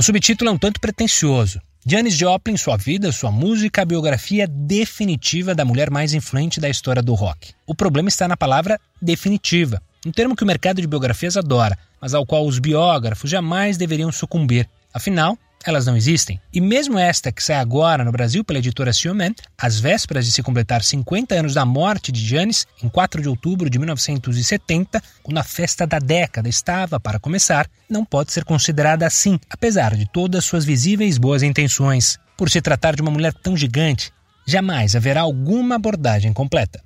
O subtítulo é um tanto pretensioso. Janis Joplin, sua vida, sua música, a biografia definitiva da mulher mais influente da história do rock. O problema está na palavra definitiva, um termo que o mercado de biografias adora, mas ao qual os biógrafos jamais deveriam sucumbir. Afinal, elas não existem. E mesmo esta que sai agora no Brasil pela editora Sioman, às vésperas de se completar 50 anos da morte de Janis, em 4 de outubro de 1970, quando a festa da década estava para começar, não pode ser considerada assim, apesar de todas suas visíveis boas intenções. Por se tratar de uma mulher tão gigante, jamais haverá alguma abordagem completa.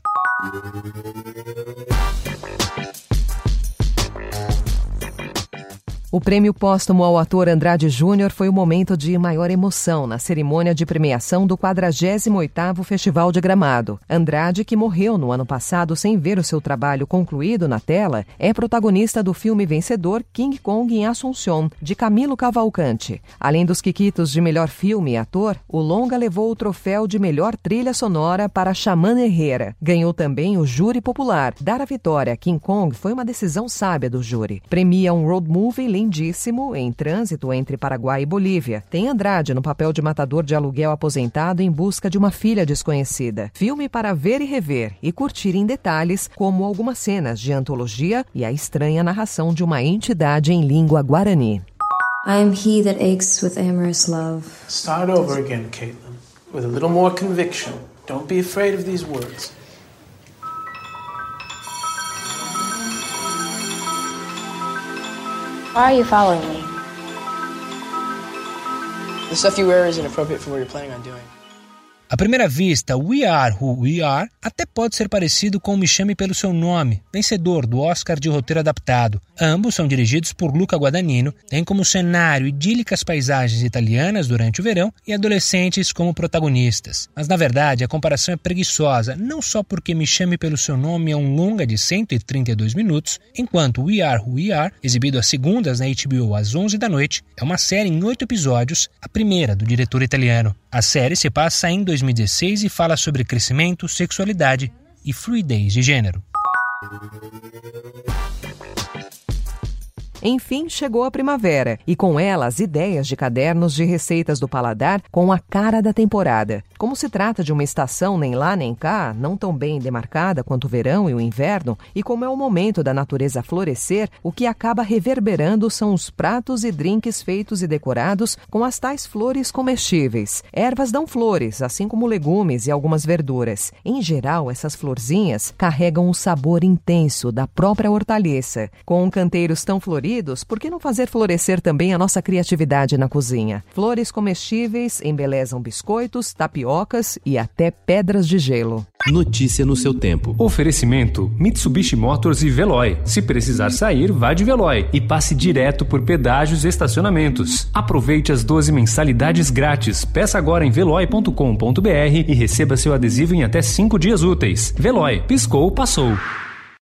O prêmio póstumo ao ator Andrade Júnior foi o momento de maior emoção na cerimônia de premiação do 48º Festival de Gramado. Andrade, que morreu no ano passado sem ver o seu trabalho concluído na tela, é protagonista do filme vencedor King Kong em Assunção, de Camilo Cavalcante. Além dos quiquitos de melhor filme e ator, o longa levou o troféu de melhor trilha sonora para Xamã Herrera. Ganhou também o júri popular. Dar a vitória a King Kong foi uma decisão sábia do júri. Premia um road movie lindíssimo em trânsito entre Paraguai e Bolívia. Tem Andrade no papel de matador de aluguel aposentado em busca de uma filha desconhecida. Filme para ver e rever e curtir em detalhes, como algumas cenas de antologia e a estranha narração de uma entidade em língua guarani. I am he that aches with amorous love. Start over again, Caitlin, with a little more conviction. Don't be afraid of these words. Why are you following me? The stuff you wear is inappropriate for what you're planning on doing. À primeira vista, We Are Who We Are até pode ser parecido com Me Chame Pelo Seu Nome, vencedor do Oscar de roteiro adaptado. Ambos são dirigidos por Luca Guadagnino, têm como cenário idílicas paisagens italianas durante o verão e adolescentes como protagonistas. Mas na verdade, a comparação é preguiçosa, não só porque Me Chame Pelo Seu Nome é um longa de 132 minutos, enquanto We Are Who We Are, exibido às segundas na HBO às 11 da noite, é uma série em oito episódios, a primeira do diretor italiano. A série se passa em 2016 e fala sobre crescimento, sexualidade e fluidez de gênero. Enfim, chegou a primavera e com ela as ideias de cadernos de receitas do paladar com a cara da temporada. Como se trata de uma estação nem lá nem cá, não tão bem demarcada quanto o verão e o inverno, e como é o momento da natureza florescer, o que acaba reverberando são os pratos e drinks feitos e decorados com as tais flores comestíveis. Ervas dão flores, assim como legumes e algumas verduras. Em geral, essas florzinhas carregam o sabor intenso da própria hortaliça. Com canteiros tão floridos, por que não fazer florescer também a nossa criatividade na cozinha? Flores comestíveis embelezam biscoitos, tapiocas e até pedras de gelo. Notícia no seu tempo. Oferecimento: Mitsubishi Motors e Veloy. Se precisar sair, vá de Veloy e passe direto por pedágios e estacionamentos. Aproveite as 12 mensalidades grátis. Peça agora em veloy.com.br e receba seu adesivo em até 5 dias úteis. Veloy, piscou, passou.